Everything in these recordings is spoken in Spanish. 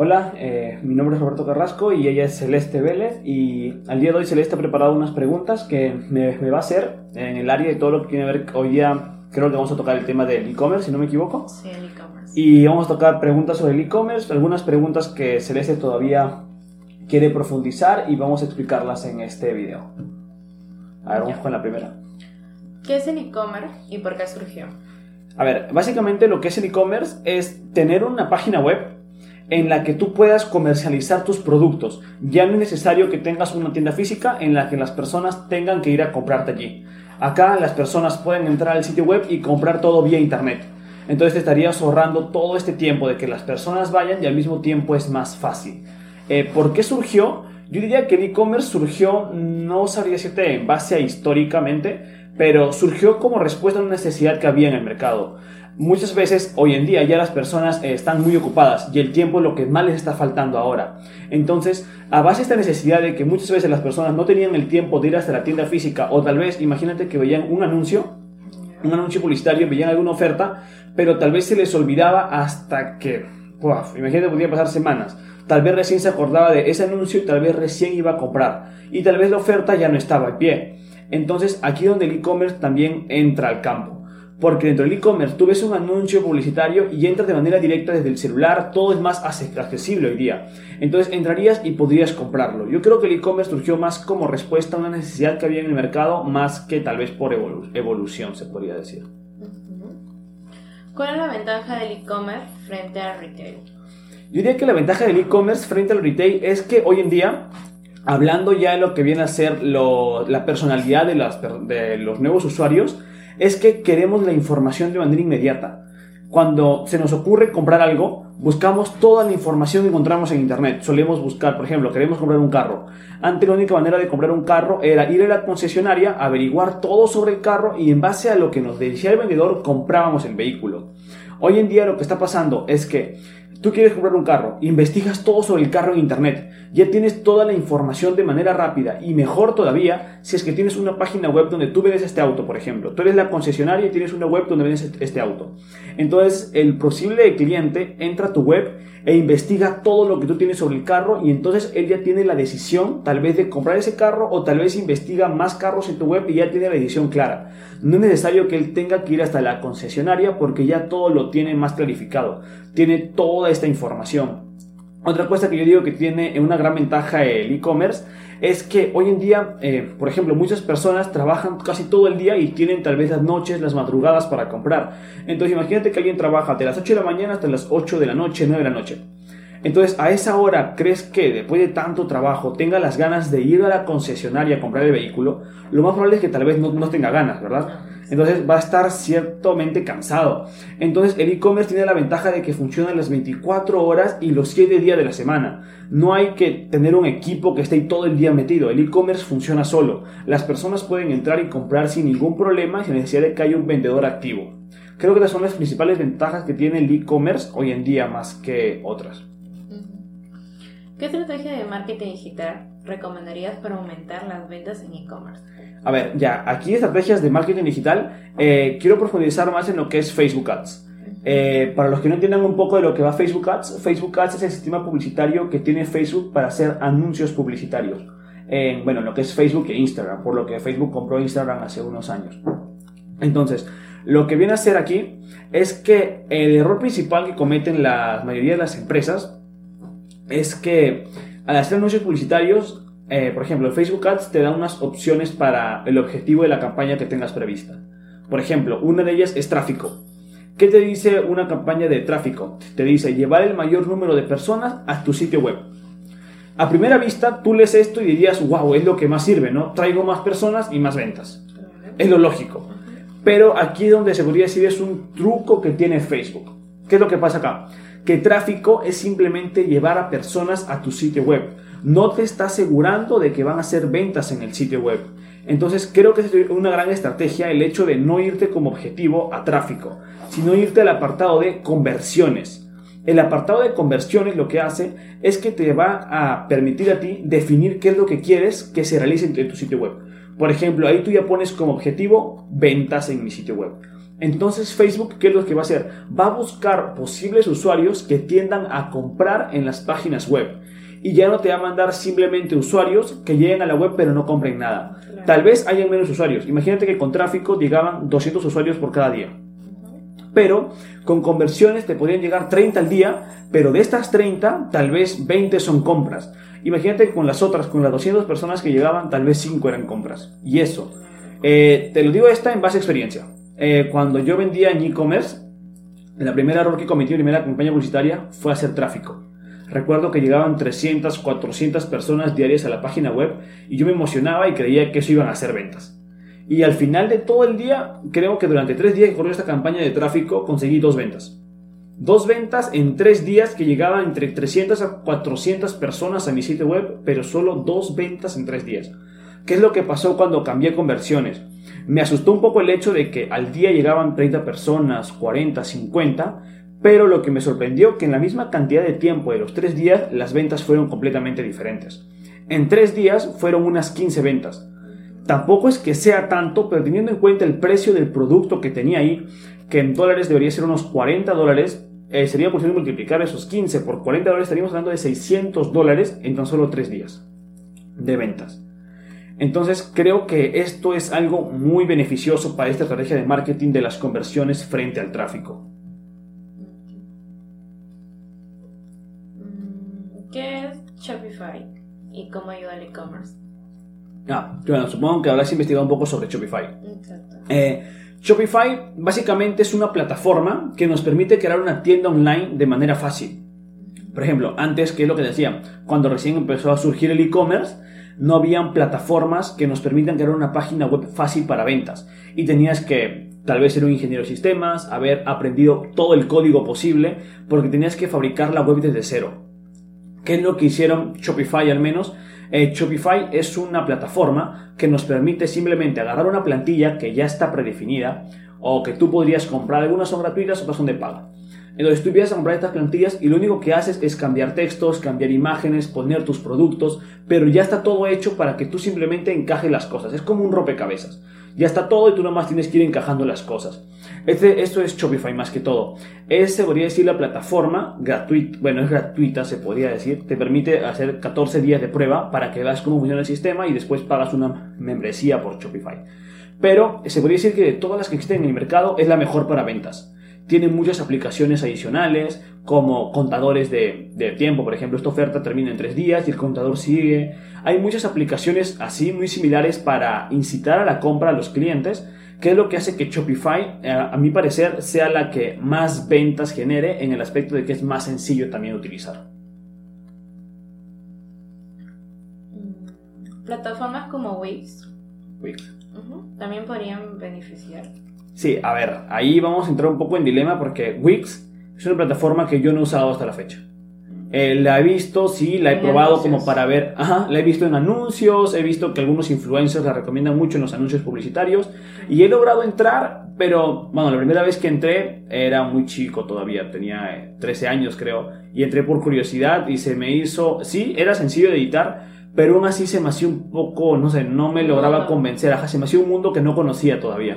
Hola, eh, mi nombre es Roberto Carrasco y ella es Celeste Vélez y al día de hoy Celeste ha preparado unas preguntas que me, me va a hacer en el área de todo lo que tiene que ver hoy día creo que vamos a tocar el tema del e-commerce, si no me equivoco. Sí, el e-commerce. Y vamos a tocar preguntas sobre el e-commerce, algunas preguntas que Celeste todavía quiere profundizar y vamos a explicarlas en este video. A ver, vamos Ya. con la primera. ¿Qué es el e-commerce y por qué surgió? A ver, básicamente lo que es el e-commerce es tener una página web en la que tú puedas comercializar tus productos. Ya no es necesario que tengas una tienda física en la que las personas tengan que ir a comprarte allí. Acá las personas pueden entrar al sitio web y comprar todo vía internet. Entonces te estarías ahorrando todo este tiempo de que las personas vayan y al mismo tiempo es más fácil. Eh, ¿Por qué surgió? Yo diría que el e-commerce surgió, no sabría decirte en base a históricamente, pero surgió como respuesta a una necesidad que había en el mercado. Muchas veces hoy en día ya las personas eh, están muy ocupadas y el tiempo es lo que más les está faltando ahora. Entonces, a base de esta necesidad de que muchas veces las personas no tenían el tiempo de ir hasta la tienda física o tal vez, imagínate que veían un anuncio, un anuncio publicitario, veían alguna oferta, pero tal vez se les olvidaba hasta que, ¡buaf! imagínate, podía pasar semanas. Tal vez recién se acordaba de ese anuncio y tal vez recién iba a comprar. Y tal vez la oferta ya no estaba en pie. Entonces, aquí donde el e-commerce también entra al campo. Porque dentro del e-commerce tú ves un anuncio publicitario y entras de manera directa desde el celular, todo es más accesible hoy día. Entonces entrarías y podrías comprarlo. Yo creo que el e-commerce surgió más como respuesta a una necesidad que había en el mercado, más que tal vez por evolu- evolución, se podría decir. ¿Cuál es la ventaja del e-commerce frente al retail? Yo diría que la ventaja del e-commerce frente al retail es que hoy en día, hablando ya de lo que viene a ser lo- la personalidad de, las per- de los nuevos usuarios, es que queremos la información de manera inmediata. Cuando se nos ocurre comprar algo, buscamos toda la información que encontramos en internet. Solemos buscar, por ejemplo, queremos comprar un carro. Antes la única manera de comprar un carro era ir a la concesionaria, averiguar todo sobre el carro y en base a lo que nos decía el vendedor comprábamos el vehículo. Hoy en día lo que está pasando es que tú quieres comprar un carro, investigas todo sobre el carro en internet, ya tienes toda la información de manera rápida y mejor todavía si es que tienes una página web donde tú vendes este auto, por ejemplo. Tú eres la concesionaria y tienes una web donde vendes este- este auto. Entonces el posible cliente entra a tu web e investiga todo lo que tú tienes sobre el carro y entonces él ya tiene la decisión tal vez de comprar ese carro o tal vez investiga más carros en tu web y ya tiene la decisión clara. No es necesario que él tenga que ir hasta la concesionaria porque ya todo lo tiene más clarificado. Tiene toda esta información. Otra cosa que yo digo que tiene una gran ventaja el e-commerce es que hoy en día, eh, por ejemplo, muchas personas trabajan casi todo el día y tienen tal vez las noches, las madrugadas para comprar. Entonces imagínate que alguien trabaja de las 8 de la mañana hasta las 8 de la noche, 9 de la noche. Entonces, a esa hora, ¿crees que después de tanto trabajo tenga las ganas de ir a la concesionaria a comprar el vehículo? Lo más probable es que tal vez no, no tenga ganas, ¿verdad? Entonces va a estar ciertamente cansado. Entonces el e-commerce tiene la ventaja de que funciona las 24 horas y los 7 días de la semana. No hay que tener un equipo que esté todo el día metido. El e-commerce funciona solo. Las personas pueden entrar y comprar sin ningún problema sin necesidad de que haya un vendedor activo. Creo que esas son las principales ventajas que tiene el e-commerce hoy en día más que otras. ¿Qué estrategia de marketing digital recomendarías para aumentar las ventas en e-commerce? A ver, ya, aquí estrategias de marketing digital, eh, quiero profundizar más en lo que es Facebook Ads. Eh, para los que no entiendan un poco de lo que va Facebook Ads, Facebook Ads es el sistema publicitario que tiene Facebook para hacer anuncios publicitarios. En, bueno, lo que es Facebook e Instagram, por lo que Facebook compró Instagram hace unos años. Entonces, lo que viene a hacer aquí es que el error principal que cometen la mayoría de las empresas es que al hacer anuncios publicitarios, eh, por ejemplo, Facebook Ads te da unas opciones para el objetivo de la campaña que tengas prevista. Por ejemplo, una de ellas es tráfico. ¿Qué te dice una campaña de tráfico? Te dice llevar el mayor número de personas a tu sitio web. A primera vista, tú lees esto y dirías, wow, es lo que más sirve, ¿no? Traigo más personas y más ventas. Es lo lógico. Pero aquí es donde se podría decir es un truco que tiene Facebook. ¿Qué es lo que pasa acá? Que tráfico es simplemente llevar a personas a tu sitio web. No te está asegurando de que van a hacer ventas en el sitio web. Entonces creo que es una gran estrategia el hecho de no irte como objetivo a tráfico, sino irte al apartado de conversiones. El apartado de conversiones lo que hace es que te va a permitir a ti definir qué es lo que quieres que se realice en tu sitio web. Por ejemplo, ahí tú ya pones como objetivo ventas en mi sitio web. Entonces Facebook, ¿qué es lo que va a hacer? Va a buscar posibles usuarios que tiendan a comprar en las páginas web. Y ya no te va a mandar simplemente usuarios que lleguen a la web pero no compren nada. Tal vez haya menos usuarios. Imagínate que con tráfico llegaban 200 usuarios por cada día. Pero con conversiones te podrían llegar 30 al día, pero de estas 30, tal vez 20 son compras. Imagínate con las otras, con las 200 personas que llegaban, tal vez 5 eran compras. Y eso, eh, te lo digo esta en base a experiencia. Eh, cuando yo vendía en e-commerce, la primera error que cometí en primera campaña publicitaria fue hacer tráfico. Recuerdo que llegaban 300, 400 personas diarias a la página web y yo me emocionaba y creía que eso iban a hacer ventas. Y al final de todo el día, creo que durante tres días que corrió esta campaña de tráfico, conseguí dos ventas. Dos ventas en tres días que llegaban entre 300 a 400 personas a mi sitio web, pero solo dos ventas en tres días. ¿Qué es lo que pasó cuando cambié conversiones? Me asustó un poco el hecho de que al día llegaban 30 personas, 40, 50, pero lo que me sorprendió que en la misma cantidad de tiempo de los tres días las ventas fueron completamente diferentes. En tres días fueron unas 15 ventas. Tampoco es que sea tanto, pero teniendo en cuenta el precio del producto que tenía ahí, que en dólares debería ser unos 40 dólares, eh, sería posible multiplicar esos 15 por 40 dólares, estaríamos hablando de 600 dólares en tan solo 3 días de ventas. Entonces creo que esto es algo muy beneficioso para esta estrategia de marketing de las conversiones frente al tráfico. Mm, ¿Qué es Shopify y cómo ayuda al e-commerce? Ah, bueno, supongo que habrás investigado un poco sobre Shopify. Exacto. Eh, Shopify básicamente es una plataforma que nos permite crear una tienda online de manera fácil. Por ejemplo, antes, ¿qué es lo que decía? Cuando recién empezó a surgir el e-commerce, no habían plataformas que nos permitan crear una página web fácil para ventas. Y tenías que tal vez ser un ingeniero de sistemas, haber aprendido todo el código posible, porque tenías que fabricar la web desde cero. ¿Qué es lo que hicieron Shopify al menos? Eh, Shopify es una plataforma que nos permite simplemente agarrar una plantilla que ya está predefinida o que tú podrías comprar. Algunas son gratuitas, otras son de paga. Entonces tú empiezas a comprar estas plantillas y lo único que haces es cambiar textos, cambiar imágenes, poner tus productos, pero ya está todo hecho para que tú simplemente encajes las cosas. Es como un rompecabezas. Ya está todo y tú nomás tienes que ir encajando las cosas. Este, esto es Shopify más que todo. Es, se podría decir, la plataforma gratuita, bueno, es gratuita, se podría decir. Te permite hacer 14 días de prueba para que veas cómo funciona el sistema y después pagas una membresía por Shopify. Pero se podría decir que de todas las que existen en el mercado es la mejor para ventas. Tiene muchas aplicaciones adicionales, como contadores de, de, tiempo. Por ejemplo, esta oferta termina en tres días y el contador sigue. Hay muchas aplicaciones así muy similares para incitar a la compra a los clientes, que es lo que hace que Shopify, eh, a mi parecer, sea la que más ventas genere en el aspecto de que es más sencillo también utilizar. Mm, plataformas como Wix. Wix. También podrían beneficiar. Sí, a ver, ahí vamos a entrar un poco en dilema porque Wix es una plataforma que yo no he usado hasta la fecha. Eh, la he visto, sí, la he probado como para ver, ajá, la he visto en anuncios, he visto que algunos influencers la recomiendan mucho en los anuncios publicitarios y he logrado entrar, pero bueno, la primera vez que entré era muy chico todavía, tenía 13 eh, años creo, y entré por curiosidad y se me hizo, sí, era sencillo de editar, pero aún así se me hacía un poco, no sé, no me lograba convencer, ajá, se me hacía un mundo que no conocía todavía.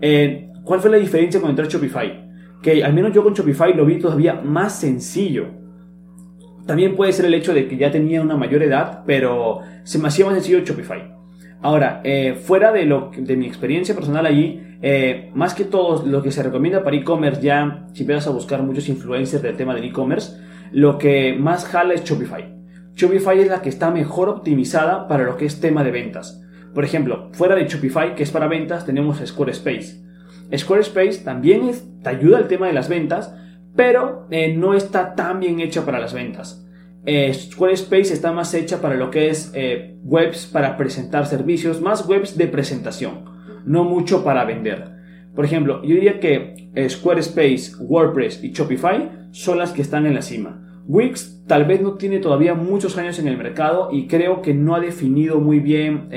Eh, ¿Cuál fue la diferencia con entrar Shopify? Que al menos yo con Shopify lo vi todavía más sencillo. También puede ser el hecho de que ya tenía una mayor edad, pero se me hacía más sencillo Shopify. Ahora, eh, fuera de, lo, de mi experiencia personal allí, eh, más que todo lo que se recomienda para e-commerce, ya si empiezas a buscar muchos influencers del tema del e-commerce, lo que más jala es Shopify. Shopify es la que está mejor optimizada para lo que es tema de ventas. Por ejemplo, fuera de Shopify, que es para ventas, tenemos Squarespace. Squarespace también te ayuda al tema de las ventas, pero eh, no está tan bien hecha para las ventas. Eh, Squarespace está más hecha para lo que es eh, webs para presentar servicios, más webs de presentación, no mucho para vender. Por ejemplo, yo diría que Squarespace, WordPress y Shopify son las que están en la cima. Wix tal vez no tiene todavía muchos años en el mercado y creo que no ha definido muy bien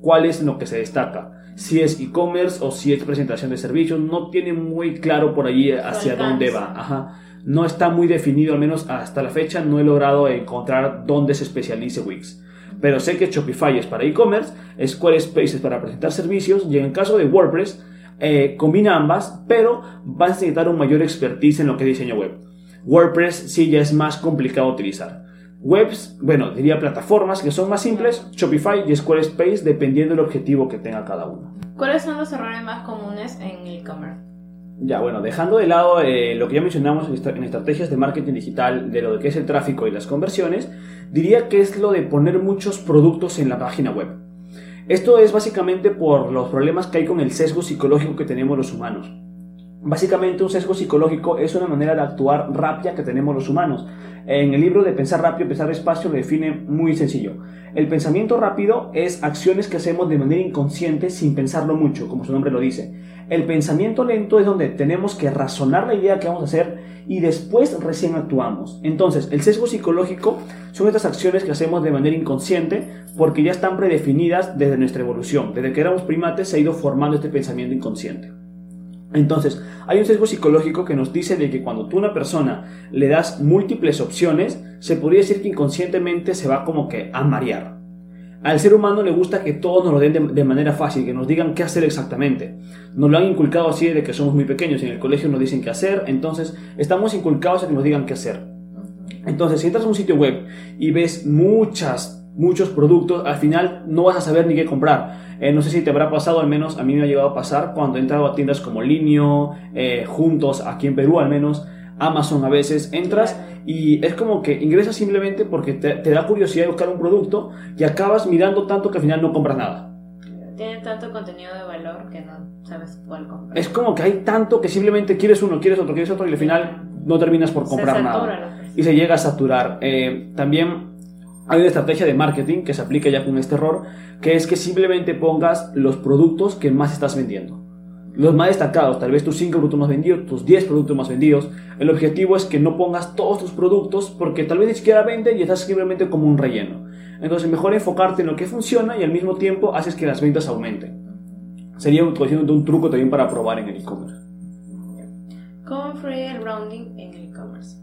cuál es lo que se destaca. Si es e-commerce o si es presentación de servicios, no tiene muy claro por allí hacia dónde va. Ajá. No está muy definido, al menos hasta la fecha no he logrado encontrar dónde se especialice Wix. Pero sé que Shopify es para e-commerce, Squarespace es para presentar servicios y en el caso de WordPress eh, combina ambas, pero vas a necesitar un mayor expertise en lo que es diseño web. WordPress sí ya es más complicado de utilizar. Webs, bueno, diría plataformas que son más simples, Shopify y Squarespace, dependiendo del objetivo que tenga cada uno. ¿Cuáles son los errores más comunes en e-commerce? Ya, bueno, dejando de lado eh, lo que ya mencionamos en, en, estrategias de marketing digital, de lo que es el tráfico y las conversiones, diría que es lo de poner muchos productos en la página web. Esto es básicamente por los problemas que hay con el sesgo psicológico que tenemos los humanos. Básicamente un sesgo psicológico es una manera de actuar rápida que tenemos los humanos. En el libro de Pensar rápido, pensar despacio lo define muy sencillo. El pensamiento rápido es acciones que hacemos de manera inconsciente sin pensarlo mucho, como su nombre lo dice. El pensamiento lento es donde tenemos que razonar la idea que vamos a hacer y después recién actuamos. Entonces, el sesgo psicológico son estas acciones que hacemos de manera inconsciente porque ya están predefinidas desde nuestra evolución. Desde que éramos primates se ha ido formando este pensamiento inconsciente. Entonces, hay un sesgo psicológico que nos dice de que cuando tú a una persona le das múltiples opciones, se podría decir que inconscientemente se va como que a marear. Al ser humano le gusta que todos nos lo den de, manera fácil, que nos digan qué hacer exactamente. Nos lo han inculcado así desde que somos muy pequeños. En el colegio nos dicen qué hacer, entonces estamos inculcados a que nos digan qué hacer. Entonces, si entras a un sitio web y ves muchas, muchos productos, al final no vas a saber ni qué comprar. Eh, no sé si te habrá pasado, al menos a mí me ha llegado a pasar cuando he entrado a tiendas como Linio, eh, Juntos, aquí en Perú al menos, Amazon a veces, entras y es como que ingresas simplemente porque te, da curiosidad de buscar un producto y acabas mirando tanto que al final no compras nada. Tiene tanto contenido de valor que no sabes cuál comprar. Es como que hay tanto que simplemente quieres uno, quieres otro, quieres otro y al final no terminas por comprar nada. Y se llega a saturar. Eh, también hay una estrategia de marketing que se aplica ya con este error, que es que simplemente pongas los productos que más estás vendiendo los más destacados, tal vez tus 5 productos más vendidos, tus 10 productos más vendidos. El objetivo es que no pongas todos tus productos porque tal vez ni siquiera venden y estás simplemente como un relleno. Entonces, mejor enfocarte en lo que funciona y al mismo tiempo haces que las ventas aumenten. Sería un, un truco también para probar en el e-commerce. ¿Cómo influye el branding en el e-commerce?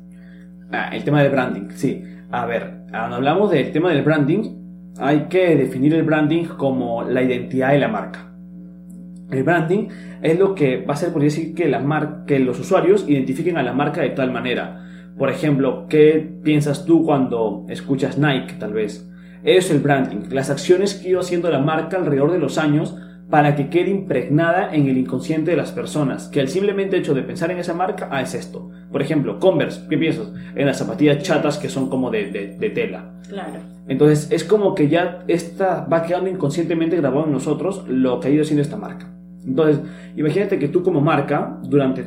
Ah, el tema del branding, sí. A ver, cuando hablamos del tema del branding, hay que definir el branding como la identidad de la marca. El branding es lo que va a hacer, por decir, que, la que los usuarios identifiquen a la marca de tal manera. Por ejemplo, ¿qué piensas tú cuando escuchas Nike, tal vez? Eso es el branding, las acciones que ido haciendo la marca alrededor de los años para que quede impregnada en el inconsciente de las personas, que el simplemente hecho de pensar en esa marca, ah, es esto. Por ejemplo, Converse, ¿qué piensas? En las zapatillas chatas que son como de, de, tela. Claro. Entonces, es como que ya esta va quedando inconscientemente grabado en nosotros lo que ha ido haciendo esta marca. Entonces, imagínate que tú como marca, durante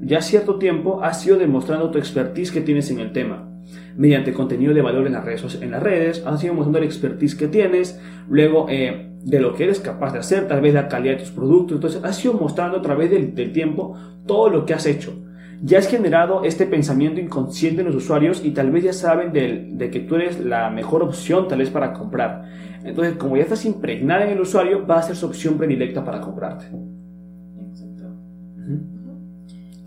ya cierto tiempo, has ido demostrando tu expertise que tienes en el tema. Mediante contenido de valor en las redes, en las redes has ido mostrando el expertise que tienes, luego eh, de lo que eres capaz de hacer, tal vez la calidad de tus productos. Entonces, has ido mostrando a través del, tiempo todo lo que has hecho. Ya has generado este pensamiento inconsciente en los usuarios y tal vez ya saben de, de que tú eres la mejor opción tal vez para comprar. Entonces, como ya estás impregnada en el usuario, va a ser su opción predilecta para comprarte. Exacto.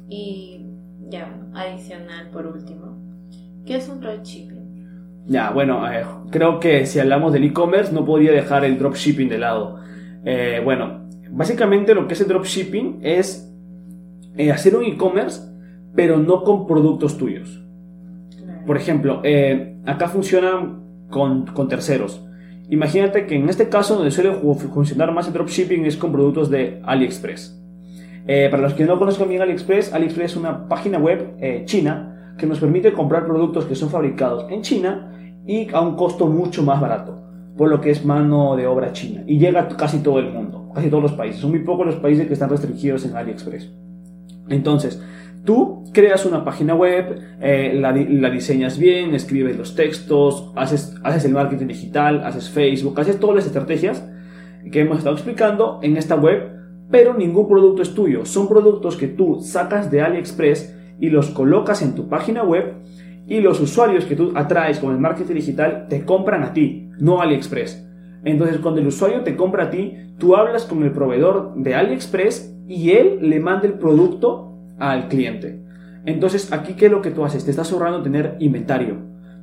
Y ya, adicional por último, ¿qué es un dropshipping? Ya, bueno, creo que si hablamos del e-commerce no podría dejar el dropshipping de lado. Eh, bueno, básicamente lo que es el dropshipping es eh, hacer un e-commerce, pero no con productos tuyos. Por ejemplo, eh, acá funcionan con, con terceros. Imagínate que en este caso donde suele funcionar más el dropshipping es con productos de AliExpress. Eh, para los que no conozcan bien AliExpress, AliExpress es una página web eh, china que nos permite comprar productos que son fabricados en China y a un costo mucho más barato, por lo que es mano de obra china. Y llega a casi todo el mundo, casi todos los países. Son muy pocos los países que están restringidos en AliExpress. Entonces, Tú creas una página web, eh, la, diseñas bien, escribes los textos, haces, haces el marketing digital, haces Facebook, haces todas las estrategias que hemos estado explicando en esta web, pero ningún producto es tuyo. Son productos que tú sacas de AliExpress y los colocas en tu página web y los usuarios que tú atraes con el marketing digital te compran a ti, no AliExpress. Entonces, cuando el usuario te compra a ti, tú hablas con el proveedor de AliExpress y él le manda el producto al cliente. Entonces, aquí, ¿qué es lo que tú haces? Te estás ahorrando tener inventario.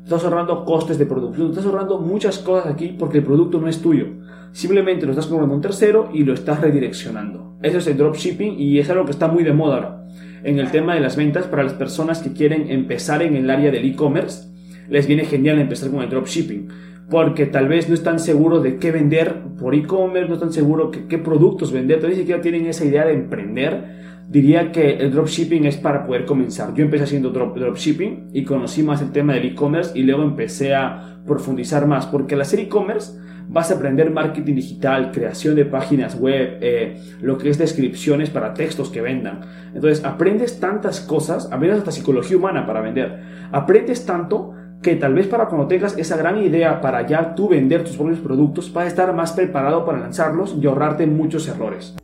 estás ahorrando costes de producción, estás ahorrando muchas cosas aquí porque el producto no es tuyo. Simplemente lo estás comprando a un tercero y lo estás redireccionando. Eso es el dropshipping y es algo que está muy de moda ahora. En el tema de las ventas, para las personas que quieren empezar en el área del e-commerce, les viene genial empezar con el dropshipping. Porque tal vez no están seguros de qué vender por e-commerce, no están seguros de qué productos vender, todavía ni siquiera tienen esa idea de emprender diría que el dropshipping es para poder comenzar. Yo empecé haciendo drop, dropshipping y conocí más el tema del e-commerce y luego empecé a profundizar más porque al hacer e-commerce vas a aprender marketing digital, creación de páginas web, eh, lo que es descripciones para textos que vendan. Entonces aprendes tantas cosas, aprendes hasta psicología humana para vender. Aprendes tanto que tal vez para cuando tengas esa gran idea para ya tú vender tus propios productos, vas a estar más preparado para lanzarlos y ahorrarte muchos errores.